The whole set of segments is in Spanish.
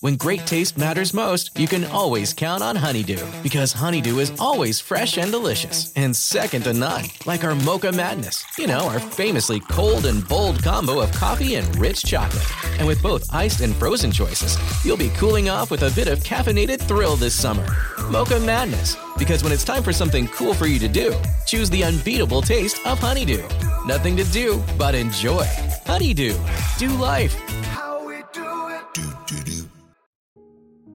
When great taste matters most, you can always count on Honeydew because Honeydew is always fresh and delicious and second to none. Like our Mocha Madness, you know, our famously cold and bold combo of coffee and rich chocolate. And with both iced and frozen choices, you'll be cooling off with a bit of caffeinated thrill this summer. Mocha Madness, because when it's time for something cool for you to do, choose the unbeatable taste of Honeydew. Nothing to do but enjoy. Honeydew, do life.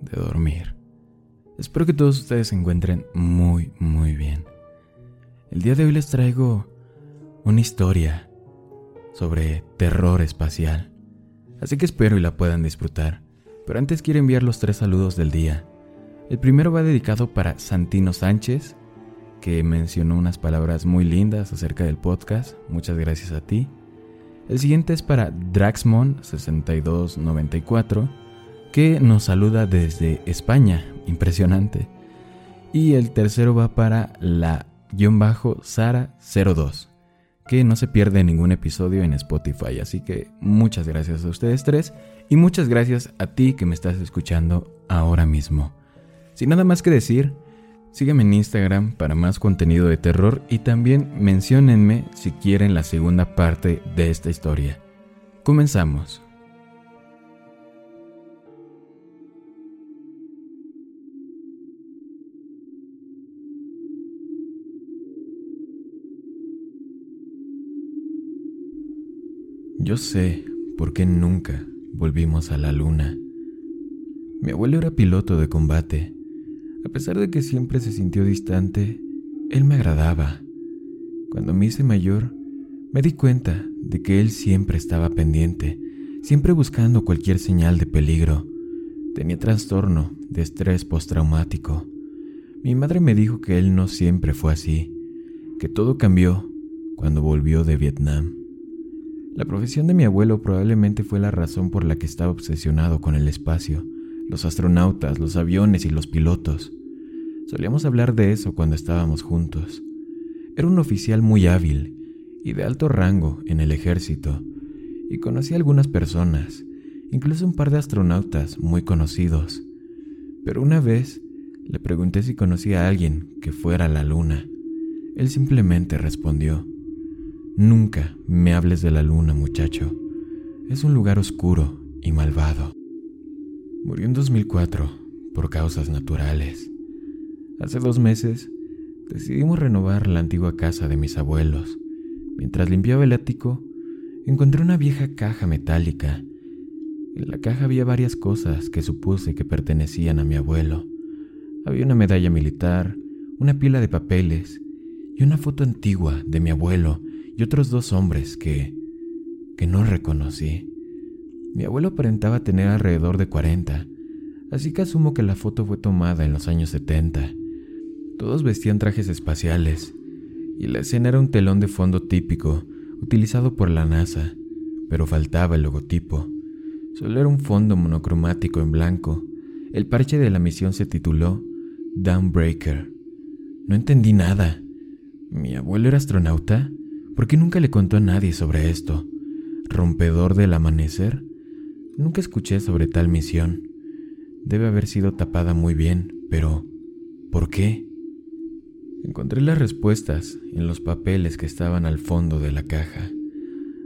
de dormir. Espero que todos ustedes se encuentren muy, muy bien. El día de hoy les traigo una historia sobre terror espacial. Así que espero y la puedan disfrutar. Pero antes quiero enviar los tres saludos del día. El primero va dedicado para Santino Sánchez, que mencionó unas palabras muy lindas acerca del podcast. Muchas gracias a ti. El siguiente es para Draxmon6294 que nos saluda desde España. Impresionante. Y el tercero va para la guion bajo Sara02, que no se pierde ningún episodio en Spotify. Así que muchas gracias a ustedes tres y muchas gracias a ti que me estás escuchando ahora mismo. Sin nada más que decir, sígueme en Instagram para más contenido de terror y también menciónenme si quieren la segunda parte de esta historia. Comenzamos. Yo sé por qué nunca volvimos a la luna. Mi abuelo era piloto de combate. A pesar de que siempre se sintió distante, él me agradaba. Cuando me hice mayor, me di cuenta de que él siempre estaba pendiente, siempre buscando cualquier señal de peligro. Tenía trastorno de estrés postraumático. Mi madre me dijo que él no siempre fue así, que todo cambió cuando volvió de Vietnam. La profesión de mi abuelo probablemente fue la razón por la que estaba obsesionado con el espacio, los astronautas, los aviones y los pilotos. Solíamos hablar de eso cuando estábamos juntos. Era un oficial muy hábil y de alto rango en el ejército, y conocí a algunas personas, incluso un par de astronautas muy conocidos. Pero una vez le pregunté si conocía a alguien que fuera a la luna. Él simplemente respondió, Nunca me hables de la luna, muchacho. Es un lugar oscuro y malvado. Murió en 2004 por causas naturales. Hace dos meses decidimos renovar la antigua casa de mis abuelos. Mientras limpiaba el ático, encontré una vieja caja metálica. En la caja había varias cosas que supuse que pertenecían a mi abuelo. Había una medalla militar, una pila de papeles y una foto antigua de mi abuelo y otros dos hombres que... que no reconocí. Mi abuelo aparentaba tener alrededor de 40, así que asumo que la foto fue tomada en los años 70. Todos vestían trajes espaciales, y la escena era un telón de fondo típico, utilizado por la NASA, pero faltaba el logotipo. Solo era un fondo monocromático en blanco. El parche de la misión se tituló Downbreaker. No entendí nada. ¿Mi abuelo era astronauta? ¿Por qué nunca le contó a nadie sobre esto? ¿Rompedor del amanecer? Nunca escuché sobre tal misión. Debe haber sido tapada muy bien, pero ¿por qué? Encontré las respuestas en los papeles que estaban al fondo de la caja.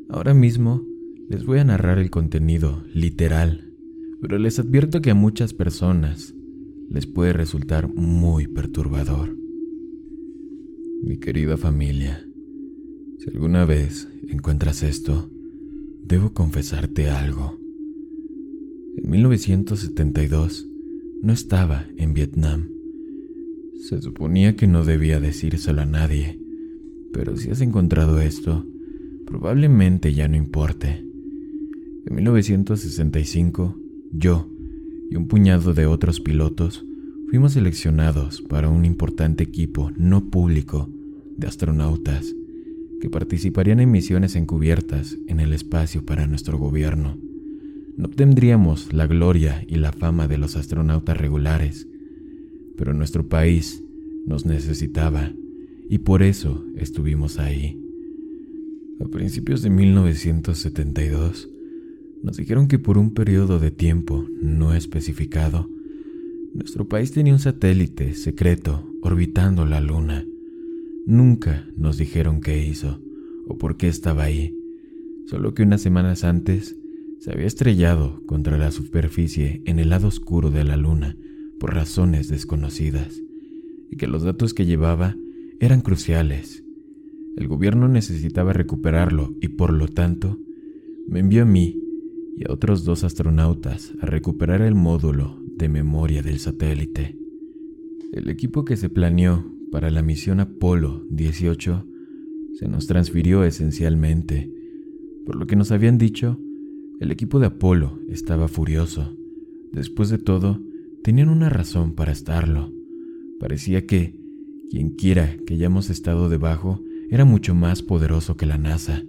Ahora mismo les voy a narrar el contenido literal, pero les advierto que a muchas personas les puede resultar muy perturbador. Mi querida familia, si alguna vez encuentras esto, debo confesarte algo. En 1972 no estaba en Vietnam. Se suponía que no debía decírselo a nadie, pero si has encontrado esto, probablemente ya no importe. En 1965, yo y un puñado de otros pilotos fuimos seleccionados para un importante equipo no público de astronautas que participarían en misiones encubiertas en el espacio para nuestro gobierno. No obtendríamos la gloria y la fama de los astronautas regulares, pero nuestro país nos necesitaba y por eso estuvimos ahí. A principios de 1972, nos dijeron que por un periodo de tiempo no especificado, nuestro país tenía un satélite secreto orbitando la Luna. Nunca nos dijeron qué hizo o por qué estaba ahí, solo que unas semanas antes se había estrellado contra la superficie en el lado oscuro de la Luna por razones desconocidas y que los datos que llevaba eran cruciales. El gobierno necesitaba recuperarlo y por lo tanto me envió a mí y a otros dos astronautas a recuperar el módulo de memoria del satélite. El equipo que se planeó para la misión Apolo 18 se nos transfirió esencialmente. Por lo que nos habían dicho, el equipo de Apolo estaba furioso. Después de todo, tenían una razón para estarlo. Parecía que, quien quiera que hayamos estado debajo, era mucho más poderoso que la NASA.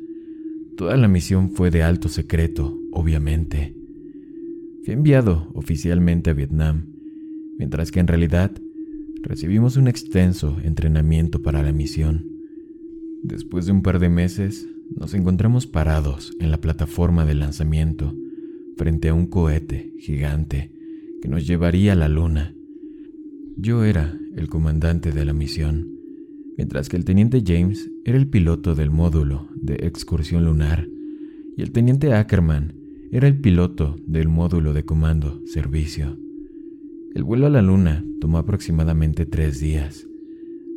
Toda la misión fue de alto secreto, obviamente. Fui enviado oficialmente a Vietnam, mientras que en realidad recibimos un extenso entrenamiento para la misión. Después de un par de meses, nos encontramos parados en la plataforma de lanzamiento, frente a un cohete gigante que nos llevaría a la luna. Yo era el comandante de la misión, mientras que el teniente James era el piloto del módulo de excursión lunar y el teniente Ackerman era el piloto del módulo de comando servicio. El vuelo a la luna tomó aproximadamente tres días.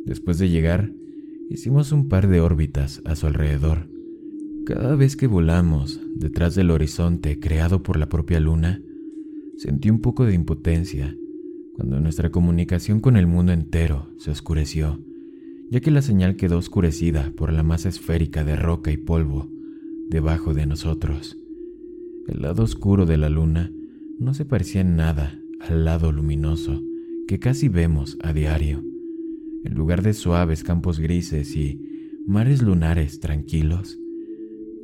Después de llegar, hicimos un par de órbitas a su alrededor. Cada vez que volamos detrás del horizonte creado por la propia luna, sentí un poco de impotencia cuando nuestra comunicación con el mundo entero se oscureció, ya que la señal quedó oscurecida por la masa esférica de roca y polvo debajo de nosotros. El lado oscuro de la luna no se parecía en nada al lado luminoso que casi vemos a diario. En lugar de suaves campos grises y mares lunares tranquilos,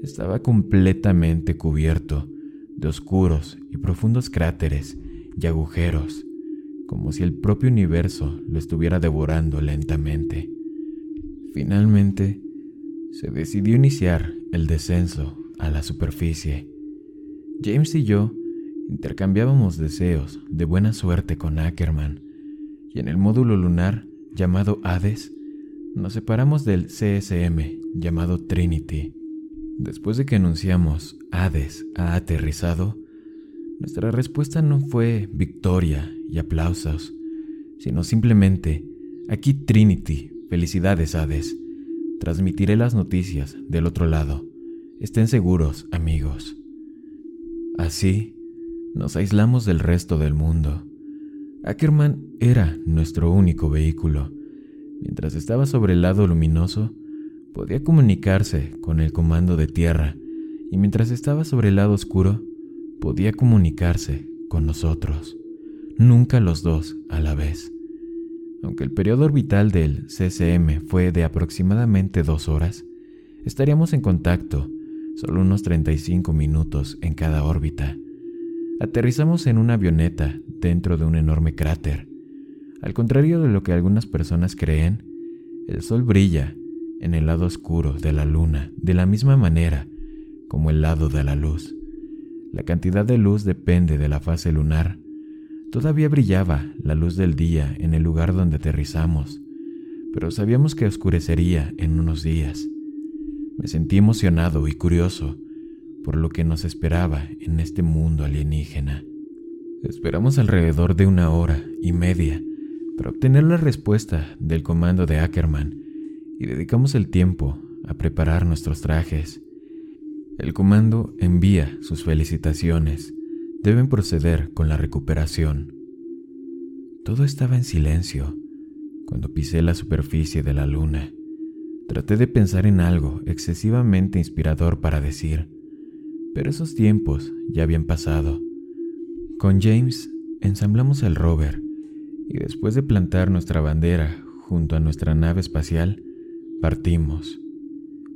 estaba completamente cubierto de oscuros y profundos cráteres y agujeros, como si el propio universo lo estuviera devorando lentamente. Finalmente, se decidió iniciar el descenso a la superficie James y yo intercambiábamos deseos de buena suerte con Ackerman, y en el módulo lunar llamado Hades nos separamos del CSM llamado Trinity. Después de que anunciamos Hades ha aterrizado, nuestra respuesta no fue victoria y aplausos, sino simplemente, aquí Trinity, felicidades Hades, transmitiré las noticias del otro lado. Estén seguros, amigos. Así, nos aislamos del resto del mundo. Ackerman era nuestro único vehículo. Mientras estaba sobre el lado luminoso, podía comunicarse con el comando de tierra, y mientras estaba sobre el lado oscuro, podía comunicarse con nosotros. Nunca los dos a la vez. Aunque el periodo orbital del CCM fue de aproximadamente dos horas, estaríamos en contacto solo unos 35 minutos en cada órbita. Aterrizamos en una avioneta dentro de un enorme cráter. Al contrario de lo que algunas personas creen, el Sol brilla en el lado oscuro de la Luna de la misma manera como el lado de la luz. La cantidad de luz depende de la fase lunar. Todavía brillaba la luz del día en el lugar donde aterrizamos, pero sabíamos que oscurecería en unos días. Me sentí emocionado y curioso por lo que nos esperaba en este mundo alienígena. Esperamos alrededor de una hora y media para obtener la respuesta del comando de Ackerman y dedicamos el tiempo a preparar nuestros trajes. El comando envía sus felicitaciones. Deben proceder con la recuperación. Todo estaba en silencio cuando pisé la superficie de la luna. Traté de pensar en algo excesivamente inspirador para decir, pero esos tiempos ya habían pasado. Con James ensamblamos el rover y después de plantar nuestra bandera junto a nuestra nave espacial, partimos.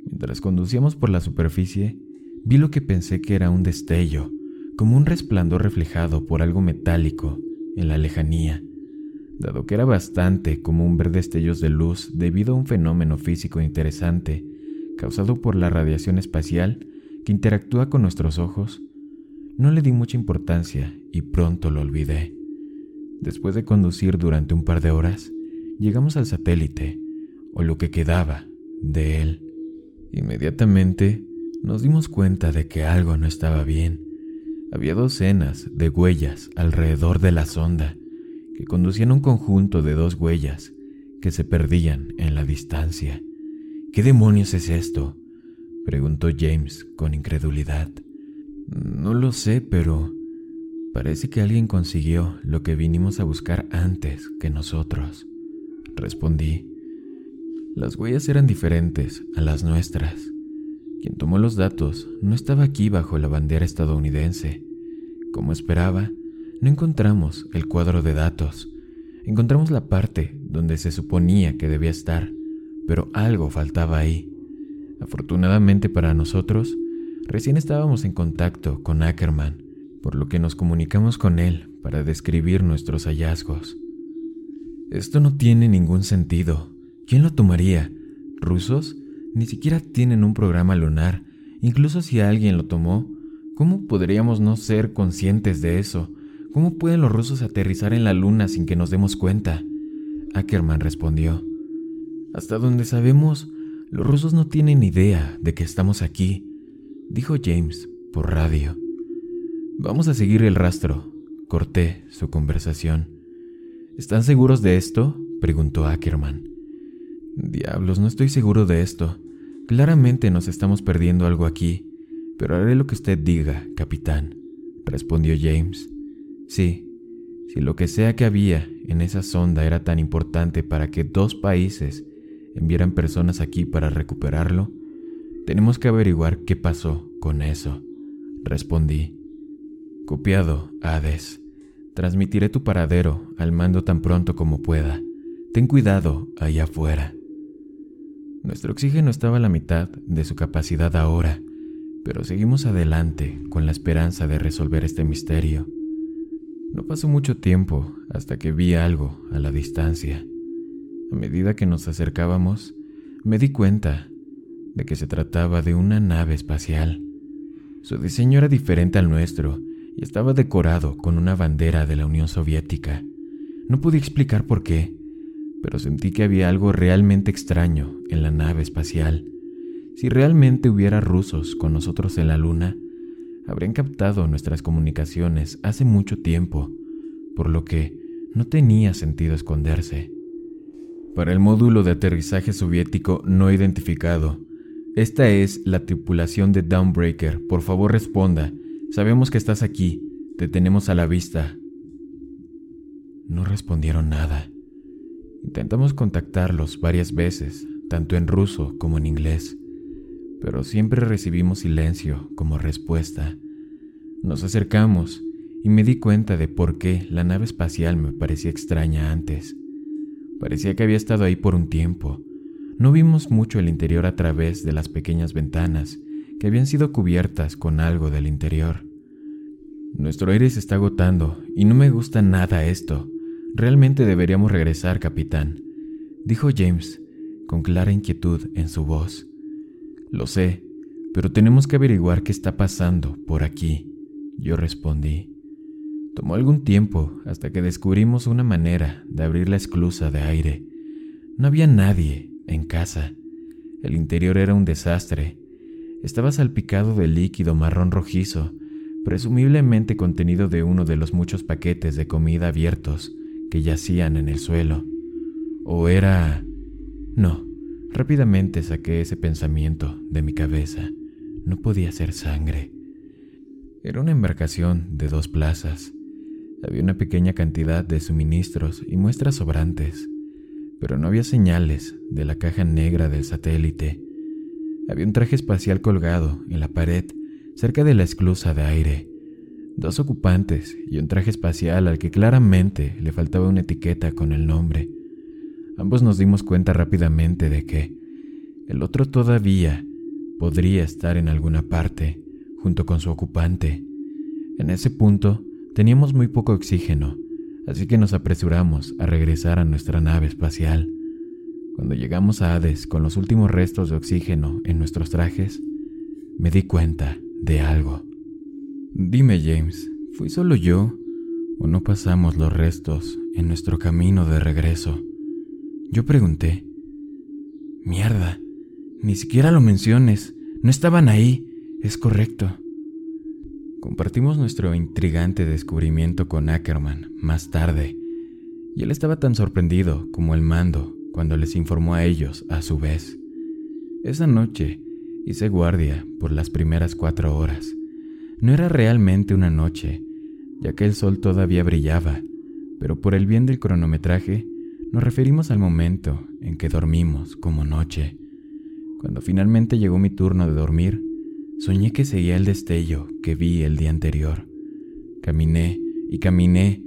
Mientras conducíamos por la superficie, vi lo que pensé que era un destello, como un resplandor reflejado por algo metálico en la lejanía, dado que era bastante común ver destellos de luz debido a un fenómeno físico interesante causado por la radiación espacial que interactúa con nuestros ojos no le di mucha importancia y pronto lo olvidé. Después de conducir durante un par de horas, llegamos al satélite, o lo que quedaba de él. Inmediatamente nos dimos cuenta de que algo no estaba bien. Había docenas de huellas alrededor de la sonda que conducían un conjunto de dos huellas que se perdían en la distancia. ¿Qué demonios es esto? Preguntó James con incredulidad. No lo sé, pero parece que alguien consiguió lo que vinimos a buscar antes que nosotros, respondí. Las huellas eran diferentes a las nuestras. Quien tomó los datos no estaba aquí bajo la bandera estadounidense. Como esperaba, no encontramos el cuadro de datos. Encontramos la parte donde se suponía que debía estar, pero algo faltaba ahí. Afortunadamente para nosotros, Recién estábamos en contacto con Ackerman, por lo que nos comunicamos con él para describir nuestros hallazgos. Esto no tiene ningún sentido. ¿Quién lo tomaría? ¿Rusos? Ni siquiera tienen un programa lunar. Incluso si alguien lo tomó, ¿cómo podríamos no ser conscientes de eso? ¿Cómo pueden los rusos aterrizar en la luna sin que nos demos cuenta? Ackerman respondió. Hasta donde sabemos, los rusos no tienen idea de que estamos aquí dijo James por radio. Vamos a seguir el rastro. Corté su conversación. ¿Están seguros de esto? preguntó Ackerman. Diablos, no estoy seguro de esto. Claramente nos estamos perdiendo algo aquí, pero haré lo que usted diga, capitán, respondió James. Sí, si lo que sea que había en esa sonda era tan importante para que dos países enviaran personas aquí para recuperarlo, tenemos que averiguar qué pasó con eso, respondí. Copiado, Hades. Transmitiré tu paradero al mando tan pronto como pueda. Ten cuidado allá afuera. Nuestro oxígeno estaba a la mitad de su capacidad ahora, pero seguimos adelante con la esperanza de resolver este misterio. No pasó mucho tiempo hasta que vi algo a la distancia. A medida que nos acercábamos, me di cuenta de que se trataba de una nave espacial. Su diseño era diferente al nuestro y estaba decorado con una bandera de la Unión Soviética. No pude explicar por qué, pero sentí que había algo realmente extraño en la nave espacial. Si realmente hubiera rusos con nosotros en la Luna, habrían captado nuestras comunicaciones hace mucho tiempo, por lo que no tenía sentido esconderse. Para el módulo de aterrizaje soviético no identificado, esta es la tripulación de Downbreaker. Por favor responda. Sabemos que estás aquí. Te tenemos a la vista. No respondieron nada. Intentamos contactarlos varias veces, tanto en ruso como en inglés, pero siempre recibimos silencio como respuesta. Nos acercamos y me di cuenta de por qué la nave espacial me parecía extraña antes. Parecía que había estado ahí por un tiempo, no vimos mucho el interior a través de las pequeñas ventanas que habían sido cubiertas con algo del interior. Nuestro aire se está agotando y no me gusta nada esto. Realmente deberíamos regresar, capitán, dijo James, con clara inquietud en su voz. Lo sé, pero tenemos que averiguar qué está pasando por aquí, yo respondí. Tomó algún tiempo hasta que descubrimos una manera de abrir la esclusa de aire. No había nadie en casa. El interior era un desastre. Estaba salpicado de líquido marrón rojizo, presumiblemente contenido de uno de los muchos paquetes de comida abiertos que yacían en el suelo. ¿O era... No, rápidamente saqué ese pensamiento de mi cabeza. No podía ser sangre. Era una embarcación de dos plazas. Había una pequeña cantidad de suministros y muestras sobrantes, pero no había señales de la caja negra del satélite. Había un traje espacial colgado en la pared cerca de la esclusa de aire. Dos ocupantes y un traje espacial al que claramente le faltaba una etiqueta con el nombre. Ambos nos dimos cuenta rápidamente de que el otro todavía podría estar en alguna parte junto con su ocupante. En ese punto teníamos muy poco oxígeno, así que nos apresuramos a regresar a nuestra nave espacial. Cuando llegamos a Hades con los últimos restos de oxígeno en nuestros trajes, me di cuenta de algo. Dime, James, ¿fui solo yo o no pasamos los restos en nuestro camino de regreso? Yo pregunté. Mierda, ni siquiera lo menciones, no estaban ahí, es correcto. Compartimos nuestro intrigante descubrimiento con Ackerman más tarde, y él estaba tan sorprendido como el mando cuando les informó a ellos a su vez. Esa noche Hice guardia por las primeras cuatro horas. No era realmente una noche, ya que el sol todavía brillaba, pero por el bien del cronometraje nos referimos al momento en que dormimos como noche. Cuando finalmente llegó mi turno de dormir, soñé que seguía el destello que vi el día anterior. Caminé y caminé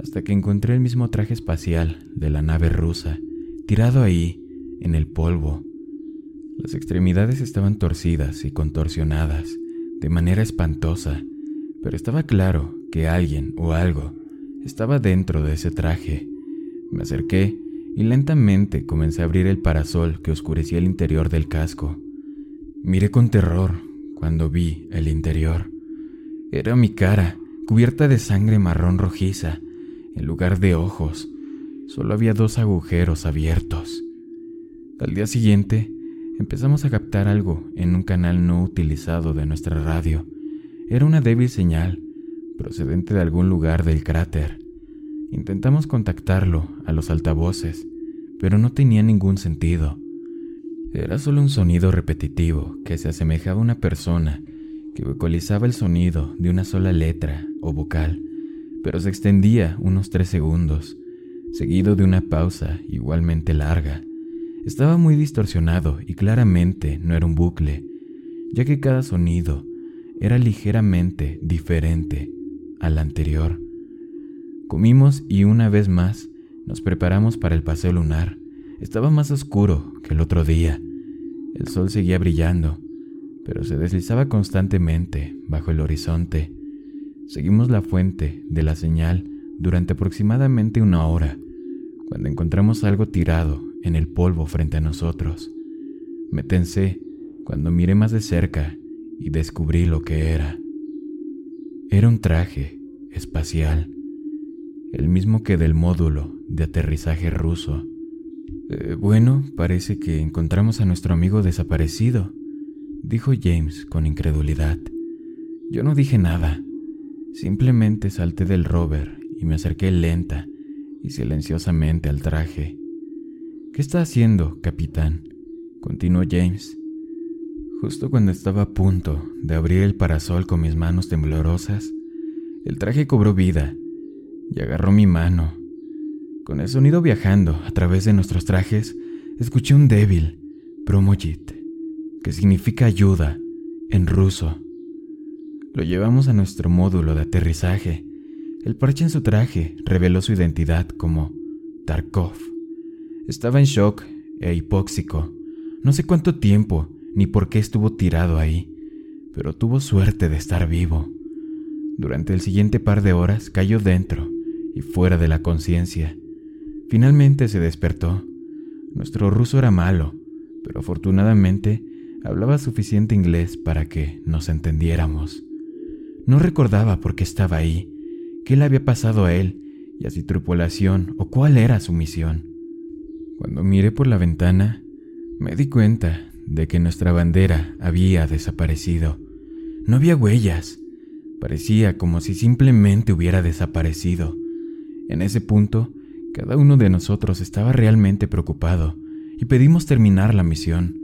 hasta que encontré el mismo traje espacial de la nave rusa, tirado ahí, en el polvo, las extremidades estaban torcidas y contorsionadas de manera espantosa, pero estaba claro que alguien o algo estaba dentro de ese traje. Me acerqué y lentamente comencé a abrir el parasol que oscurecía el interior del casco. Miré con terror cuando vi el interior. Era mi cara, cubierta de sangre marrón rojiza. En lugar de ojos, solo había dos agujeros abiertos. Al día siguiente, empezamos a captar algo en un canal no utilizado de nuestra radio. Era una débil señal, procedente de algún lugar del cráter. Intentamos contactarlo a los altavoces, pero no tenía ningún sentido. Era solo un sonido repetitivo que se asemejaba a una persona que vocalizaba el sonido de una sola letra o vocal, pero se extendía unos tres segundos, seguido de una pausa igualmente larga. Estaba muy distorsionado y claramente no era un bucle, ya que cada sonido era ligeramente diferente al anterior. Comimos y una vez más nos preparamos para el paseo lunar. Estaba más oscuro que el otro día. El sol seguía brillando, pero se deslizaba constantemente bajo el horizonte. Seguimos la fuente de la señal durante aproximadamente una hora, cuando encontramos algo tirado en el polvo frente a nosotros. Me tensé cuando miré más de cerca y descubrí lo que era. Era un traje espacial, el mismo que del módulo de aterrizaje ruso. Eh, bueno, parece que encontramos a nuestro amigo desaparecido, dijo James con incredulidad. Yo no dije nada, simplemente salté del rover y me acerqué lenta y silenciosamente al traje. ¿Qué está haciendo, capitán? continuó James. Justo cuando estaba a punto de abrir el parasol con mis manos temblorosas, el traje cobró vida y agarró mi mano. Con el sonido viajando a través de nuestros trajes, escuché un débil promojit, que significa ayuda en ruso. Lo llevamos a nuestro módulo de aterrizaje. El parche en su traje reveló su identidad como Tarkov. Estaba en shock e hipóxico. No sé cuánto tiempo ni por qué estuvo tirado ahí, pero tuvo suerte de estar vivo. Durante el siguiente par de horas cayó dentro y fuera de la conciencia. Finalmente se despertó. Nuestro ruso era malo, pero afortunadamente hablaba suficiente inglés para que nos entendiéramos. No recordaba por qué estaba ahí, qué le había pasado a él y a su tripulación o cuál era su misión. Cuando miré por la ventana, me di cuenta de que nuestra bandera había desaparecido. No había huellas, Parecía como si simplemente hubiera desaparecido. En ese punto, cada uno de nosotros estaba realmente preocupado y pedimos terminar la misión.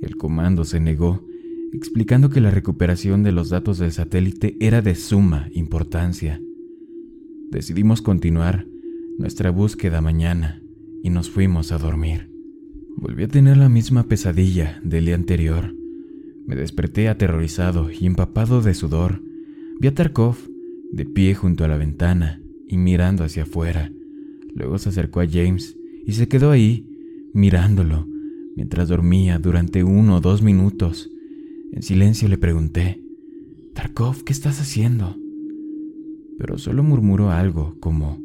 El comando se negó, explicando que la recuperación de los datos del satélite era de suma importancia. Decidimos continuar nuestra búsqueda mañana y nos fuimos a dormir. Volví a tener la misma pesadilla del día anterior. Me desperté aterrorizado y empapado de sudor. Vi a Tarkov de pie junto a la ventana y mirando hacia afuera. Luego se acercó a James y se quedó ahí, mirándolo, mientras dormía durante uno o dos minutos. En silencio le pregunté, Tarkov, ¿qué estás haciendo? Pero solo murmuró algo como,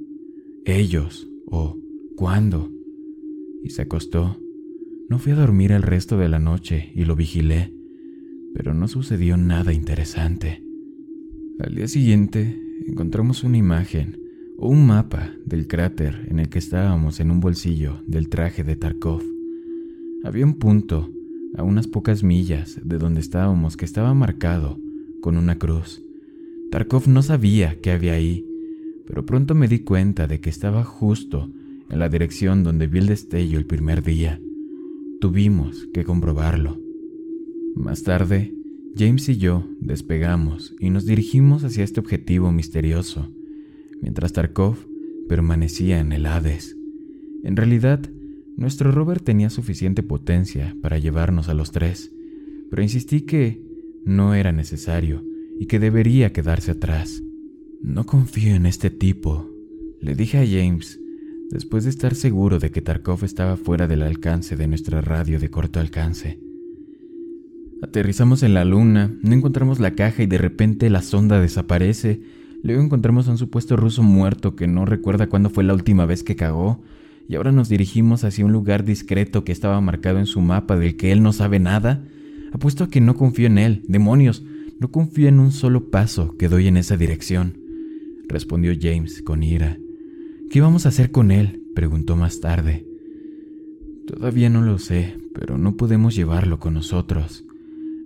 ellos o cuándo. Y se acostó. No fui a dormir el resto de la noche y lo vigilé, pero no sucedió nada interesante. Al día siguiente encontramos una imagen un mapa del cráter en el que estábamos en un bolsillo del traje de Tarkov. Había un punto a unas pocas millas de donde estábamos que estaba marcado con una cruz. Tarkov no sabía qué había ahí, pero pronto me di cuenta de que estaba justo en la dirección donde vi el destello el primer día. Tuvimos que comprobarlo. Más tarde, James y yo despegamos y nos dirigimos hacia este objetivo misterioso, mientras Tarkov permanecía en el Hades. En realidad, nuestro rover tenía suficiente potencia para llevarnos a los tres, pero insistí que no era necesario y que debería quedarse atrás. No confío en este tipo, le dije a James después de estar seguro de que Tarkov estaba fuera del alcance de nuestra radio de corto alcance. Aterrizamos en la luna, no encontramos la caja y de repente la sonda desaparece. Luego encontramos a un supuesto ruso muerto que no recuerda cuándo fue la última vez que cagó. Y ahora nos dirigimos hacia un lugar discreto que estaba marcado en su mapa del que él no sabe nada. Apuesto a que no confío en él. Demonios, no confío en un solo paso que doy en esa dirección. Respondió James con ira. ¿Qué vamos a hacer con él? preguntó más tarde. Todavía no lo sé, pero no podemos llevarlo con nosotros.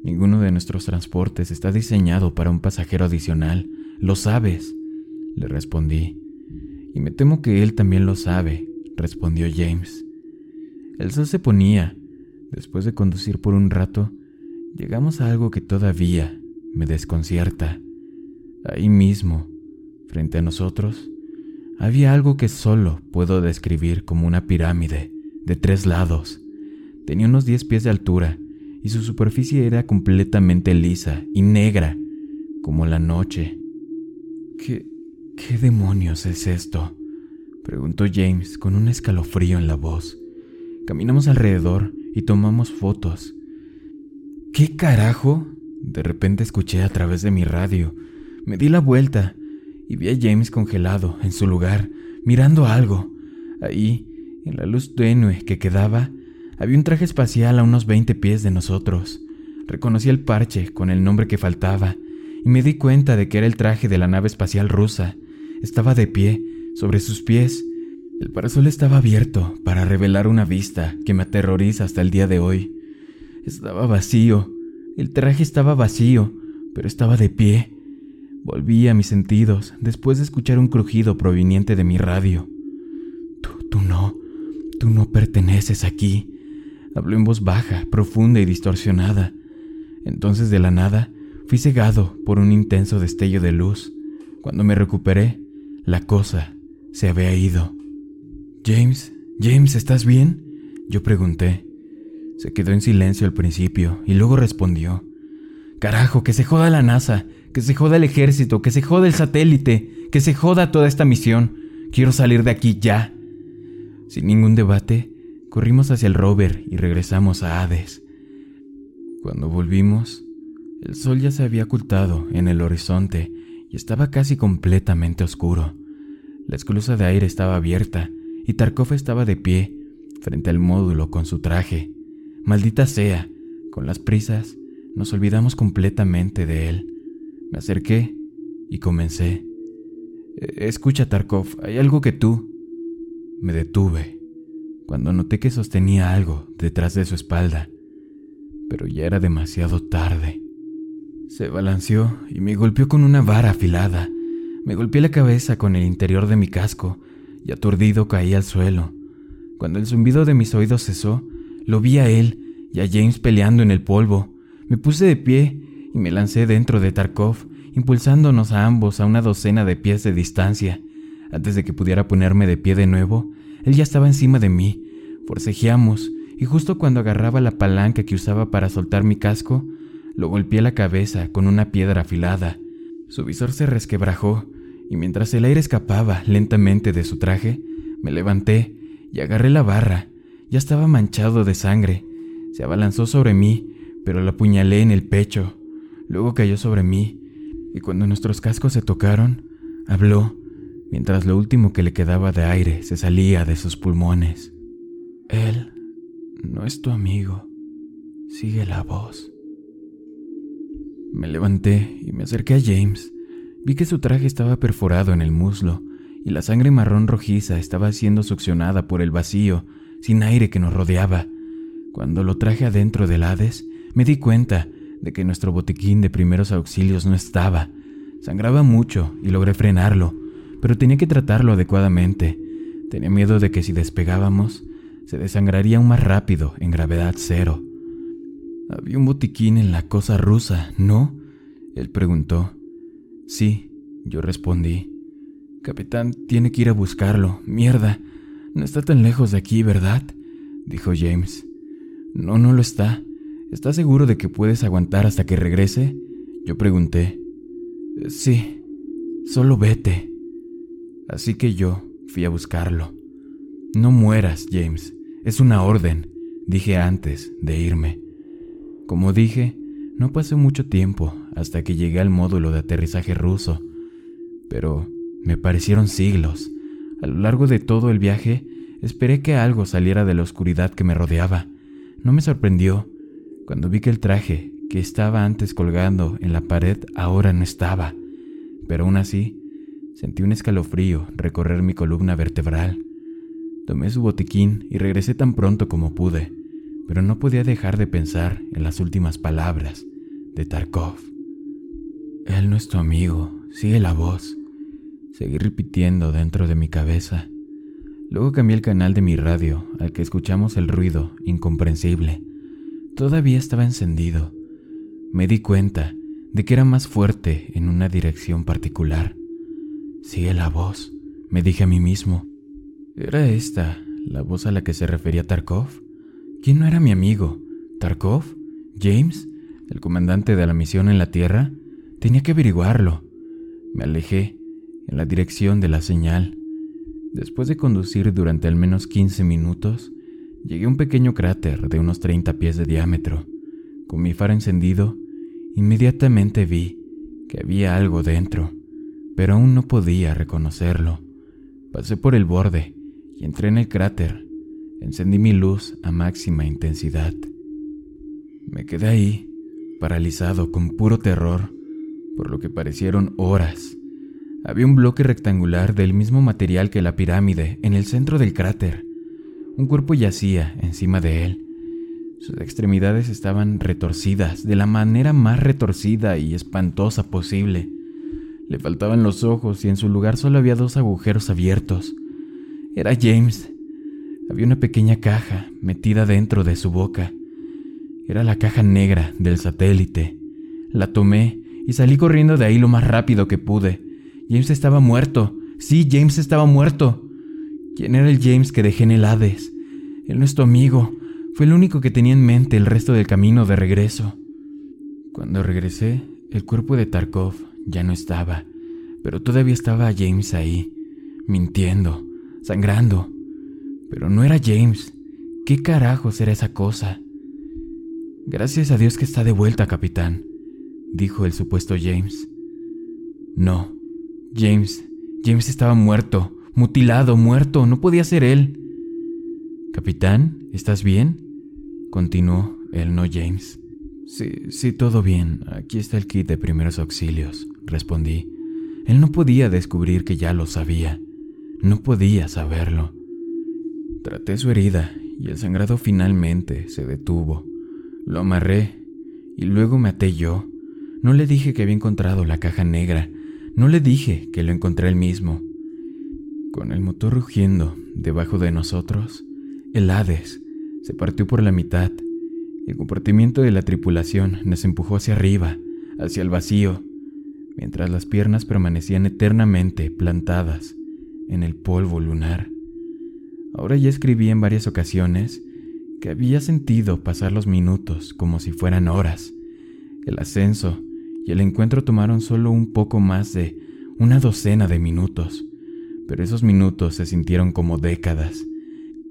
Ninguno de nuestros transportes está diseñado para un pasajero adicional. Lo sabes, le respondí. Y me temo que él también lo sabe, respondió James. El sol se ponía. Después de conducir por un rato, llegamos a algo que todavía me desconcierta. Ahí mismo, frente a nosotros, había algo que solo puedo describir como una pirámide de tres lados. Tenía unos diez pies de altura y su superficie era completamente lisa y negra, como la noche. ¿Qué, qué demonios es esto? preguntó James con un escalofrío en la voz. Caminamos alrededor y tomamos fotos. ¿Qué carajo? De repente escuché a través de mi radio. Me di la vuelta y vi a James congelado en su lugar, mirando algo. Ahí, en la luz tenue que quedaba, había un traje espacial a unos 20 pies de nosotros. Reconocí el parche con el nombre que faltaba y me di cuenta de que era el traje de la nave espacial rusa. Estaba de pie, sobre sus pies. El parasol estaba abierto para revelar una vista que me aterroriza hasta el día de hoy. Estaba vacío. El traje estaba vacío, pero estaba de pie Volví a mis sentidos después de escuchar un crujido proveniente de mi radio. Tú, tú no, tú no perteneces aquí. Habló en voz baja, profunda y distorsionada. Entonces de la nada fui cegado por un intenso destello de luz. Cuando me recuperé, la cosa se había ido. James, James, ¿estás bien? Yo pregunté. Se quedó en silencio al principio y luego respondió. Carajo, que se joda la NASA, que se joda el ejército, que se joda el satélite, que se joda toda esta misión. Quiero salir de aquí ya. Sin ningún debate, corrimos hacia el rover y regresamos a Hades. Cuando volvimos, el sol ya se había ocultado en el horizonte y estaba casi completamente oscuro. La esclusa de aire estaba abierta y Tarkov estaba de pie frente al módulo con su traje. Maldita sea, con las prisas, nos olvidamos completamente de él. Me acerqué y comencé. E, escucha, Tarkov, hay algo que tú... Me detuve cuando noté que sostenía algo detrás de su espalda, pero ya era demasiado tarde. Se balanceó y me golpeó con una vara afilada. Me golpeé la cabeza con el interior de mi casco y aturdido caí al suelo. Cuando el zumbido de mis oídos cesó, lo vi a él y a James peleando en el polvo. Me puse de pie y me lancé dentro de Tarkov, impulsándonos a ambos a una docena de pies de distancia. Antes de que pudiera ponerme de pie de nuevo, él ya estaba encima de mí. Forcejeamos, y justo cuando agarraba la palanca que usaba para soltar mi casco, lo golpeé la cabeza con una piedra afilada. Su visor se resquebrajó, y mientras el aire escapaba lentamente de su traje, me levanté y agarré la barra. Ya estaba manchado de sangre. Se abalanzó sobre mí, pero la apuñalé en el pecho. Luego cayó sobre mí, y cuando nuestros cascos se tocaron, habló, mientras lo último que le quedaba de aire se salía de sus pulmones. Él no es tu amigo. Sigue la voz. Me levanté y me acerqué a James. Vi que su traje estaba perforado en el muslo y la sangre marrón rojiza estaba siendo succionada por el vacío, sin aire que nos rodeaba. Cuando lo traje adentro del Hades, me di cuenta de que nuestro botiquín de primeros auxilios no estaba. Sangraba mucho y logré frenarlo, pero tenía que tratarlo adecuadamente. Tenía miedo de que si despegábamos, se desangraría aún más rápido en gravedad cero. Había un botiquín en la cosa rusa, ¿no? Él preguntó. Sí, yo respondí. Capitán, tiene que ir a buscarlo. Mierda. No está tan lejos de aquí, ¿verdad? dijo James. No, no lo está. ¿Estás seguro de que puedes aguantar hasta que regrese? Yo pregunté. Sí, solo vete. Así que yo fui a buscarlo. No mueras, James. Es una orden, dije antes de irme. Como dije, no pasó mucho tiempo hasta que llegué al módulo de aterrizaje ruso, pero me parecieron siglos. A lo largo de todo el viaje, esperé que algo saliera de la oscuridad que me rodeaba. No me sorprendió cuando vi que el traje que estaba antes colgando en la pared ahora no estaba, pero aún así sentí un escalofrío recorrer mi columna vertebral. Tomé su botiquín y regresé tan pronto como pude pero no podía dejar de pensar en las últimas palabras de Tarkov. Él no es tu amigo, sigue la voz. Seguí repitiendo dentro de mi cabeza. Luego cambié el canal de mi radio al que escuchamos el ruido incomprensible. Todavía estaba encendido. Me di cuenta de que era más fuerte en una dirección particular. Sigue la voz, me dije a mí mismo. ¿Era esta la voz a la que se refería Tarkov? ¿Quién no era mi amigo? ¿Tarkov? ¿James? ¿El comandante de la misión en la Tierra? Tenía que averiguarlo. Me alejé en la dirección de la señal. Después de conducir durante al menos 15 minutos, llegué a un pequeño cráter de unos 30 pies de diámetro. Con mi faro encendido, inmediatamente vi que había algo dentro, pero aún no podía reconocerlo. Pasé por el borde y entré en el cráter Encendí mi luz a máxima intensidad. Me quedé ahí, paralizado con puro terror, por lo que parecieron horas. Había un bloque rectangular del mismo material que la pirámide en el centro del cráter. Un cuerpo yacía encima de él. Sus extremidades estaban retorcidas de la manera más retorcida y espantosa posible. Le faltaban los ojos y en su lugar solo había dos agujeros abiertos. Era James, había una pequeña caja metida dentro de su boca. Era la caja negra del satélite. La tomé y salí corriendo de ahí lo más rápido que pude. James estaba muerto. Sí, James estaba muerto. ¿Quién era el James que dejé en el Hades? Él no es tu amigo. Fue el único que tenía en mente el resto del camino de regreso. Cuando regresé, el cuerpo de Tarkov ya no estaba, pero todavía estaba James ahí, mintiendo, sangrando, pero no era James. ¿Qué carajos era esa cosa? Gracias a Dios que está de vuelta, capitán, dijo el supuesto James. No, James, James estaba muerto, mutilado, muerto, no podía ser él. Capitán, ¿estás bien? Continuó el no James. Sí, sí, todo bien. Aquí está el kit de primeros auxilios, respondí. Él no podía descubrir que ya lo sabía. No podía saberlo. Traté su herida y el sangrado finalmente se detuvo. Lo amarré y luego me até yo. No le dije que había encontrado la caja negra, no le dije que lo encontré él mismo. Con el motor rugiendo debajo de nosotros, el Hades se partió por la mitad. El compartimiento de la tripulación nos empujó hacia arriba, hacia el vacío, mientras las piernas permanecían eternamente plantadas en el polvo lunar. Ahora ya escribí en varias ocasiones que había sentido pasar los minutos como si fueran horas. El ascenso y el encuentro tomaron solo un poco más de una docena de minutos pero esos minutos se sintieron como décadas.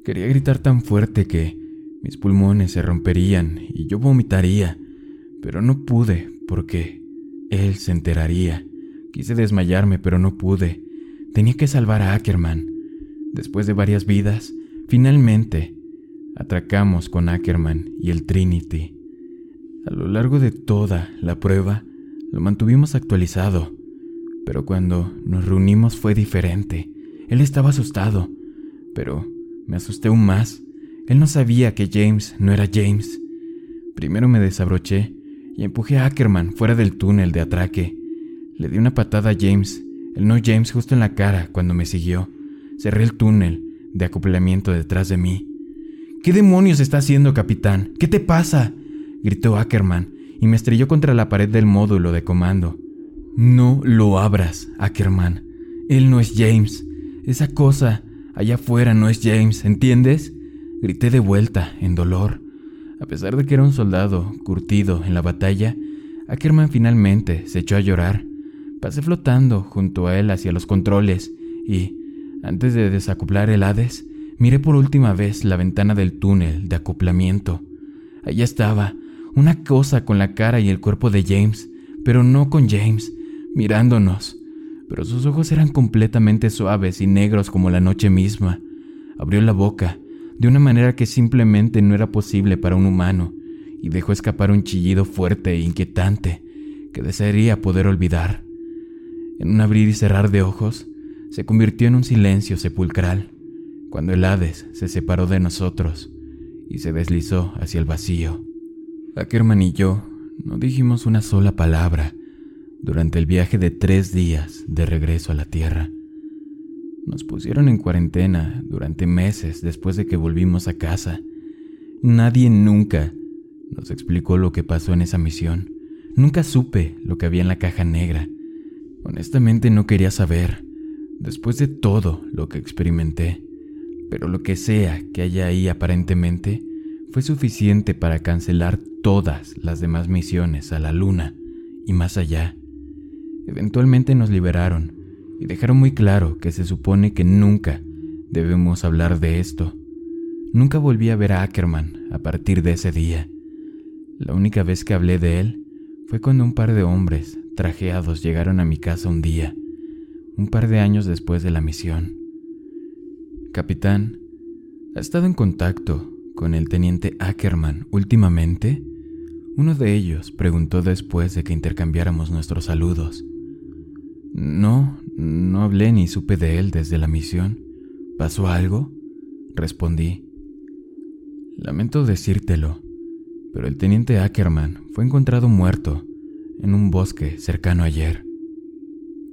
Quería gritar tan fuerte que mis pulmones se romperían y yo vomitaría, pero no pude porque él se enteraría. Quise desmayarme, pero no pude. Tenía que salvar a Ackerman. Después de varias vidas, finalmente atracamos con Ackerman y el Trinity. A lo largo de toda la prueba, lo mantuvimos actualizado pero cuando nos reunimos fue diferente. Él estaba asustado, pero me asusté aún más. Él no sabía que James no era James. Primero me desabroché y empujé a Ackerman fuera del túnel de atraque. Le di una patada a James, el no James justo en la cara cuando me siguió. Cerré el túnel de acoplamiento detrás de mí. ¿Qué demonios está haciendo, capitán? ¿Qué te pasa? gritó Ackerman y me estrelló contra la pared del módulo de comando. No lo abras, Ackerman. Él no es James. Esa cosa allá afuera no es James, ¿entiendes? Grité de vuelta, en dolor. A pesar de que era un soldado curtido en la batalla, Ackerman finalmente se echó a llorar. Pasé flotando junto a él hacia los controles y, antes de desacoplar el Hades, miré por última vez la ventana del túnel de acoplamiento. Allá estaba, una cosa con la cara y el cuerpo de James, pero no con James mirándonos, pero sus ojos eran completamente suaves y negros como la noche misma. Abrió la boca, de una manera que simplemente no era posible para un humano, y dejó escapar un chillido fuerte e inquietante que desearía poder olvidar. En un abrir y cerrar de ojos, se convirtió en un silencio sepulcral, cuando el Hades se separó de nosotros y se deslizó hacia el vacío. Ackerman y yo no dijimos una sola palabra, durante el viaje de tres días de regreso a la Tierra. Nos pusieron en cuarentena durante meses después de que volvimos a casa. Nadie nunca nos explicó lo que pasó en esa misión. Nunca supe lo que había en la caja negra. Honestamente no quería saber, después de todo lo que experimenté. Pero lo que sea que haya ahí aparentemente fue suficiente para cancelar todas las demás misiones a la luna y más allá. Eventualmente nos liberaron y dejaron muy claro que se supone que nunca debemos hablar de esto. Nunca volví a ver a Ackerman a partir de ese día. La única vez que hablé de él fue cuando un par de hombres trajeados llegaron a mi casa un día, un par de años después de la misión. Capitán, ¿ha estado en contacto con el teniente Ackerman últimamente? Uno de ellos preguntó después de que intercambiáramos nuestros saludos. No, no hablé ni supe de él desde la misión. ¿Pasó algo? Respondí. Lamento decírtelo, pero el teniente Ackerman fue encontrado muerto en un bosque cercano ayer.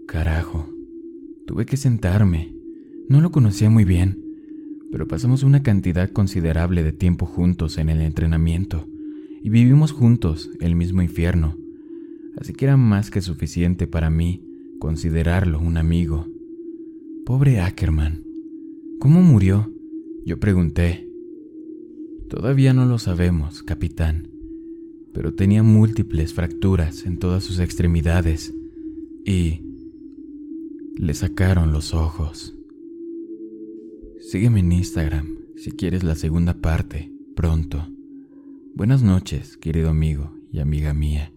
Carajo, tuve que sentarme. No lo conocía muy bien, pero pasamos una cantidad considerable de tiempo juntos en el entrenamiento y vivimos juntos el mismo infierno, así que era más que suficiente para mí considerarlo un amigo. Pobre Ackerman. ¿Cómo murió? Yo pregunté. Todavía no lo sabemos, capitán, pero tenía múltiples fracturas en todas sus extremidades y le sacaron los ojos. Sígueme en Instagram si quieres la segunda parte, pronto. Buenas noches, querido amigo y amiga mía.